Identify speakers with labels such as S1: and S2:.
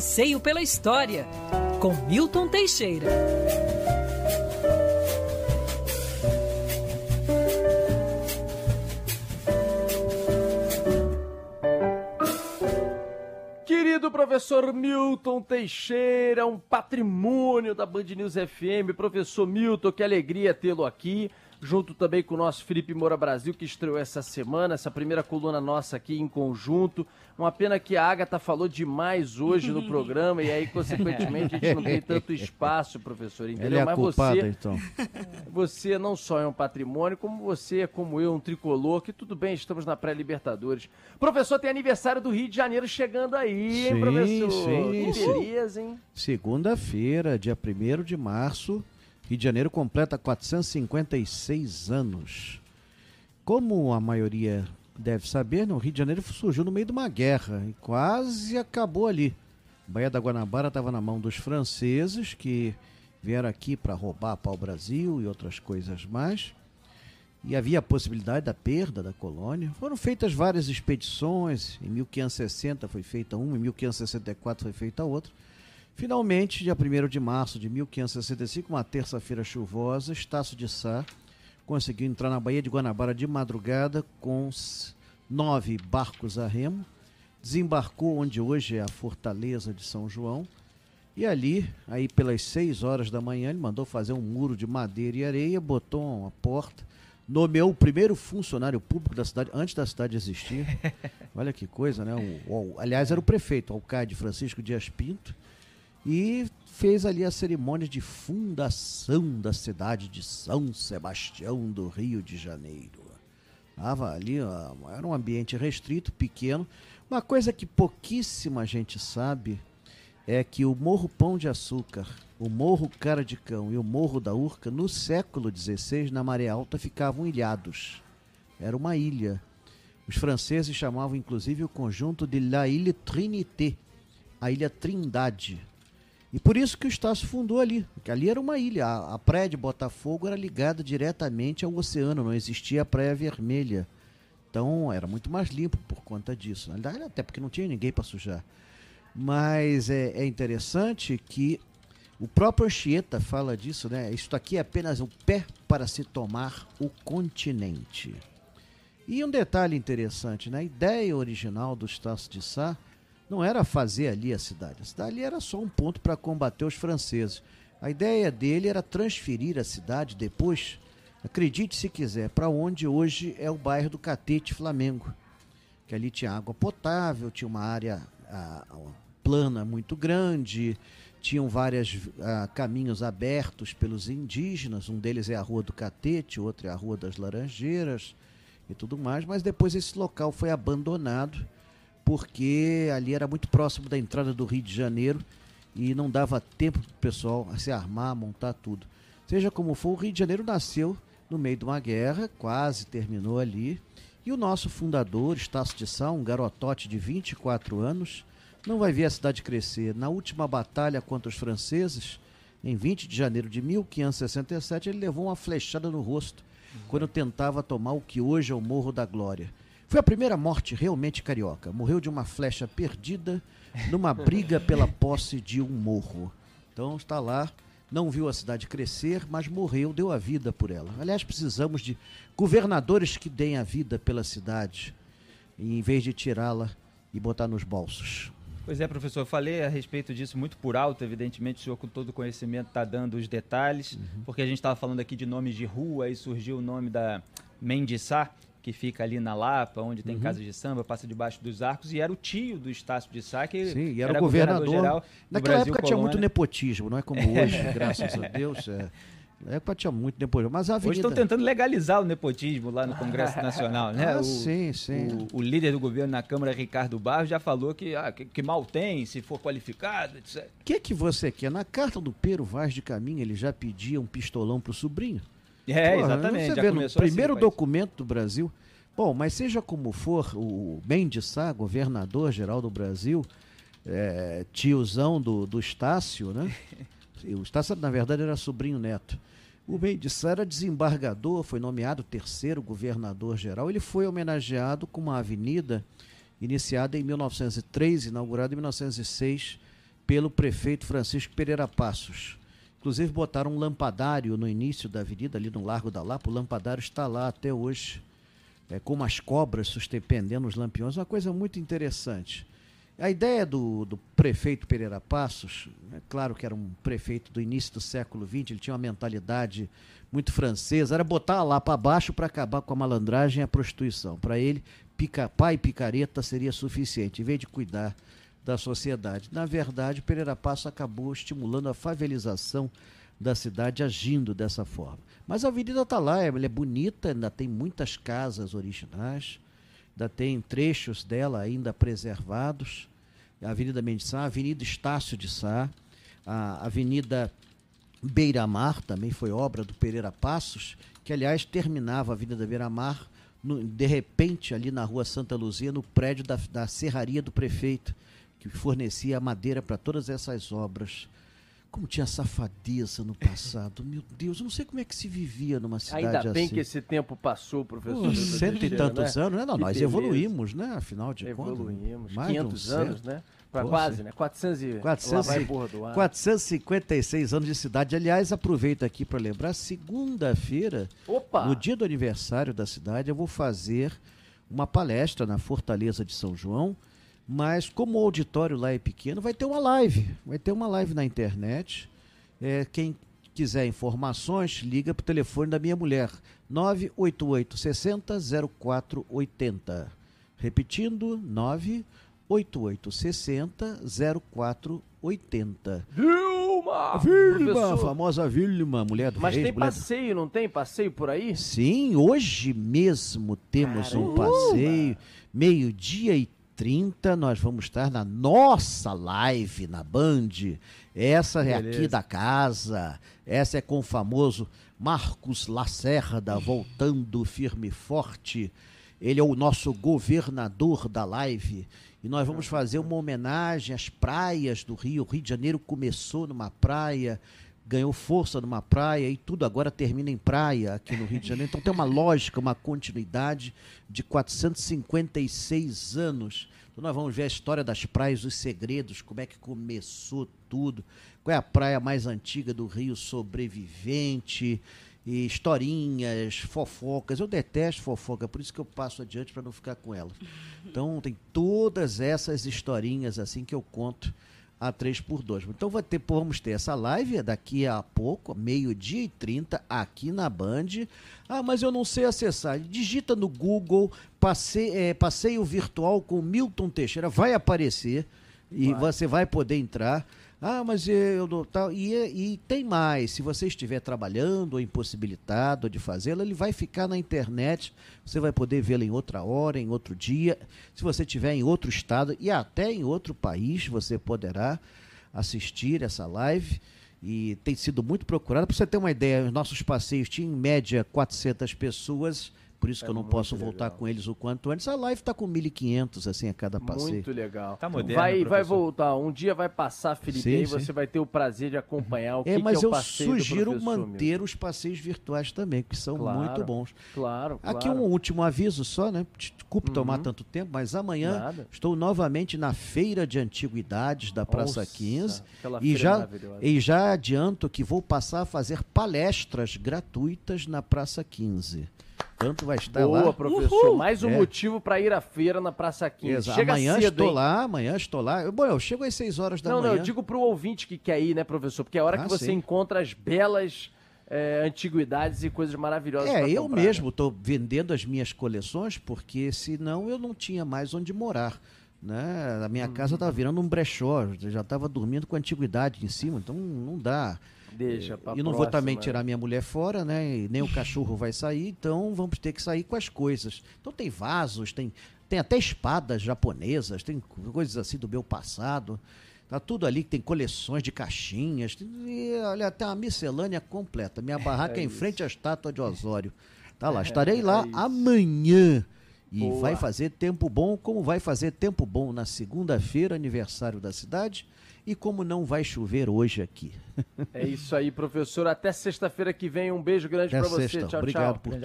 S1: Passeio pela História, com Milton Teixeira.
S2: Querido professor Milton Teixeira, um patrimônio da Band News FM. Professor Milton, que alegria tê-lo aqui junto também com o nosso Felipe Moura Brasil, que estreou essa semana, essa primeira coluna nossa aqui em conjunto. Uma pena que a Agatha falou demais hoje no programa e aí, consequentemente, a gente não tem tanto espaço, professor, entendeu?
S3: É
S2: Mas
S3: culpada,
S2: você,
S3: então.
S2: você não só é um patrimônio, como você é como eu, um tricolor, que tudo bem, estamos na pré-Libertadores. Professor, tem aniversário do Rio de Janeiro chegando aí, hein,
S3: Sim,
S2: professor?
S3: sim,
S2: que
S3: sim.
S2: beleza, hein?
S3: Segunda-feira, dia 1 de março, Rio de Janeiro completa 456 anos. Como a maioria deve saber, no Rio de Janeiro surgiu no meio de uma guerra e quase acabou ali. Baía da Guanabara estava na mão dos franceses que vieram aqui para roubar pau-brasil e outras coisas mais. E havia a possibilidade da perda da colônia. Foram feitas várias expedições. Em 1560 foi feita uma, em 1564 foi feita outra. Finalmente, dia 1 de março de 1565, uma terça-feira chuvosa, Estácio de Sá conseguiu entrar na Baía de Guanabara de madrugada com nove barcos a remo, desembarcou onde hoje é a Fortaleza de São João, e ali, aí pelas 6 horas da manhã, ele mandou fazer um muro de madeira e areia, botou uma porta, nomeou o primeiro funcionário público da cidade, antes da cidade existir. Olha que coisa, né? O- o- aliás, era o prefeito, o alcade Francisco Dias Pinto, e fez ali a cerimônia de fundação da cidade de São Sebastião do Rio de Janeiro. Tava ali, ó, era um ambiente restrito, pequeno. Uma coisa que pouquíssima gente sabe é que o Morro Pão de Açúcar, o Morro Cara de Cão e o Morro da Urca, no século XVI, na maré alta, ficavam ilhados. Era uma ilha. Os franceses chamavam inclusive o conjunto de La Ile Trinité, a Ilha Trindade. E por isso que o Estácio fundou ali, porque ali era uma ilha. A, a praia de Botafogo era ligada diretamente ao oceano, não existia a Praia Vermelha. Então era muito mais limpo por conta disso. Na verdade, até porque não tinha ninguém para sujar. Mas é, é interessante que o próprio Anchieta fala disso, né? Isto aqui é apenas o pé para se tomar o continente. E um detalhe interessante, né? A ideia original do Estácio de Sá não era fazer ali a cidade. A cidade ali era só um ponto para combater os franceses. A ideia dele era transferir a cidade depois, acredite se quiser, para onde hoje é o bairro do Catete Flamengo. Que ali tinha água potável, tinha uma área ah, plana muito grande, tinham vários caminhos abertos pelos indígenas. Um deles é a Rua do Catete, outro é a Rua das Laranjeiras e tudo mais. Mas depois esse local foi abandonado porque ali era muito próximo da entrada do Rio de Janeiro e não dava tempo para o pessoal se armar, montar tudo. Seja como for, o Rio de Janeiro nasceu no meio de uma guerra, quase terminou ali, e o nosso fundador, Estácio de Sá, um garotote de 24 anos, não vai ver a cidade crescer. Na última batalha contra os franceses, em 20 de janeiro de 1567, ele levou uma flechada no rosto quando tentava tomar o que hoje é o Morro da Glória. Foi a primeira morte realmente carioca. Morreu de uma flecha perdida numa briga pela posse de um morro. Então está lá, não viu a cidade crescer, mas morreu, deu a vida por ela. Aliás, precisamos de governadores que deem a vida pela cidade, em vez de tirá-la e botar nos bolsos.
S4: Pois é, professor, eu falei a respeito disso muito por alto, evidentemente o senhor com todo o conhecimento está dando os detalhes,
S3: Uhum.
S4: porque a gente estava falando aqui de nomes de rua e surgiu o nome da Mendiçá, que fica ali na Lapa, onde tem
S3: Uhum.
S4: casa de samba, passa debaixo dos arcos, e era o tio do Estácio de Sá, que
S3: Sim, e era, o governador.
S4: geral
S3: Naquela
S4: Brasil
S3: época tinha muito
S4: Colônia.
S3: nepotismo, não é como hoje, graças a Deus. É. Na época tinha muito nepotismo. Mas a
S4: Hoje
S3: avenida...
S4: estão tentando legalizar o nepotismo lá no Congresso Nacional, né?
S3: Ah,
S4: o,
S3: sim, sim.
S4: O, o líder do governo na Câmara, Ricardo Barros, já falou que, ah, que, que mal tem, se for qualificado, etc.
S3: O que, que você quer? Na carta do Pero Vaz de Caminha, ele já pedia um pistolão pro sobrinho.
S4: É,
S3: Porra,
S4: exatamente.
S3: Você
S4: já
S3: vê, no
S4: começou
S3: primeiro
S4: assim,
S3: documento do Brasil. Bom, mas seja como for, o Mendes Sá, governador geral do Brasil, é, tiozão do, do Estácio, né? O Estácio, na verdade, era sobrinho neto. O Mendes Sá era desembargador, foi nomeado terceiro governador geral. Ele foi homenageado com uma avenida iniciada em 1903, inaugurada em 1906, pelo prefeito Francisco Pereira Passos. Inclusive botaram um lampadário no início da avenida, ali no Largo da Lapa. O lampadário está lá até hoje, é, com umas cobras suspendendo os lampiões. Uma coisa muito interessante. A ideia do, do prefeito Pereira Passos, é claro que era um prefeito do início do século XX, ele tinha uma mentalidade muito francesa, era botar lá para baixo para acabar com a malandragem e a prostituição. Para ele, pica, pai e picareta seria suficiente, em vez de cuidar da sociedade. Na verdade, Pereira Passo acabou estimulando a favelização da cidade agindo dessa forma. Mas a avenida está lá, ela é bonita, ainda tem muitas casas originais, ainda tem trechos dela ainda preservados. A Avenida Mendes Sá, a Avenida Estácio de Sá, a Avenida Beira-Mar também foi obra do Pereira Passos, que aliás terminava a Avenida Beira-Mar de repente ali na rua Santa Luzia, no prédio da, da serraria do prefeito que fornecia madeira para todas essas obras. Como tinha safadeza no passado. Meu Deus, eu não sei como é que se vivia numa cidade
S2: Ainda
S3: assim.
S2: bem que esse tempo passou, professor.
S3: Pô, cento e tantos
S2: né?
S3: anos, né? Não,
S2: Que
S3: nós
S2: beleza.
S3: evoluímos, né? Afinal de
S2: Evoluímos.
S3: contas. mais de um
S2: 500 anos, né? Pra
S3: Pô,
S2: quase,
S3: sim.
S2: né? 400 e...
S3: 400
S2: Lá vai
S3: e-
S2: bordoar.
S3: 456 anos de cidade. Aliás, aproveito aqui para lembrar, segunda-feira, no dia do aniversário da cidade, eu vou fazer uma palestra na Fortaleza de São João, mas como o auditório lá é pequeno, vai ter uma live. Vai ter uma live na internet. É, quem quiser informações, liga para o telefone da minha mulher, 988 60 0480. Repetindo, 988 60 0480.
S2: Vilma!
S3: Vilma, a
S2: Professor,
S3: famosa Vilma, mulher do
S2: Mas
S3: rei,
S2: tem
S3: mulher
S2: passeio, não tem? Passeio por aí?
S3: Sim, hoje mesmo temos um
S2: Caramba!
S3: passeio, meio-dia e 30, nós vamos estar na nossa live na Band. Essa é aqui
S4: Beleza.
S3: da casa, essa é com o famoso Marcos Lacerda, voltando firme e forte. Ele é o nosso governador da live. E nós vamos fazer uma homenagem às praias do Rio. O Rio de Janeiro começou numa praia, ganhou força numa praia e tudo agora termina em praia aqui no Rio de Janeiro. Então tem uma lógica, uma continuidade de 456 anos. Então nós vamos ver a história das praias, os segredos, como é que começou tudo, qual é a praia mais antiga do Rio sobrevivente, e historinhas, fofocas. Eu detesto fofoca, por isso que eu passo adiante para não ficar com ela. Então tem todas essas historinhas assim que eu conto a 3 por 2 Então vai ter, vamos ter essa live daqui a pouco, meio-dia e 30, aqui na Band. Ah, mas eu não sei acessar. Digita no Google passe, eh, passeio virtual com Milton Teixeira, vai aparecer e
S2: Vai.
S3: você vai poder entrar. Ah, mas eu não tal. E, e tem mais. Se você estiver trabalhando ou impossibilitado de fazê-lo, ele vai ficar na internet. Você vai poder vê-lo em outra hora, em outro dia. Se você estiver em outro estado e até em outro país, você poderá assistir essa live. E tem sido muito procurado. Para você ter uma ideia, os nossos passeios tinham em média 400 pessoas. Por isso
S2: É
S3: que eu não posso voltar
S2: legal.
S3: com eles o quanto antes. A live está com 1.500 assim a cada passeio.
S2: Muito legal.
S4: Tá moderno,
S2: vai, vai voltar. Um dia vai passar, Felipe,
S3: Sim,
S2: aí
S3: sim.
S2: você vai ter o prazer de acompanhar o
S3: É,
S2: que,
S3: mas
S2: que é o
S3: eu
S2: passeio
S3: sugiro manter os passeios virtuais também, que são
S2: Claro,
S3: muito bons.
S2: Claro, claro.
S3: Aqui um último aviso só, né? Desculpe tomar
S2: Uhum.
S3: tanto tempo, mas amanhã
S2: Nada.
S3: estou novamente na Feira de Antiguidades da Praça
S2: Nossa,
S3: 15
S2: aquela
S3: e já, e já adianto que vou passar a fazer palestras gratuitas na Praça 15. Tanto vai estar
S2: Boa,
S3: lá.
S2: professor. Mais um
S3: É.
S2: motivo para ir à feira na Praça 15.
S3: Exa-
S2: Chega
S3: amanhã
S2: cedo,
S3: estou
S2: hein?
S3: lá, amanhã estou lá. Eu- Bom, eu chego às 6 horas da
S2: Não,
S3: manhã.
S2: não, eu digo pro ouvinte que quer ir, né, professor? Porque é a hora
S3: Ah,
S2: que você
S3: sim.
S2: encontra as belas eh, antiguidades e coisas maravilhosas
S3: É, eu
S2: comprar,
S3: mesmo
S2: né?
S3: estou vendendo as minhas coleções porque senão eu não tinha mais onde morar. Né? A minha casa estava virando um brechó, já estava dormindo com antiguidade em cima, então não dá.
S2: Deixa pra
S3: e não vou também tirar minha mulher fora, né? E nem o cachorro vai sair, então vamos ter que sair com as coisas. Então tem vasos, tem, tem até espadas japonesas, tem coisas assim do meu passado. Tá tudo ali, tem coleções de caixinhas. tem- e, olha, até uma miscelânea completa. Minha barraca é, em
S2: isso.
S3: frente à estátua de Osório. Tá lá, estarei lá
S2: é isso.
S3: amanhã. E
S2: Boa.
S3: vai fazer tempo bom, como vai fazer tempo bom na segunda-feira, aniversário da cidade, e como não vai chover hoje aqui.
S2: É isso aí, professor. Até sexta-feira que vem. Um beijo grande pra você.
S3: sexta.
S2: Tchau,
S3: Obrigado
S2: tchau.
S3: por.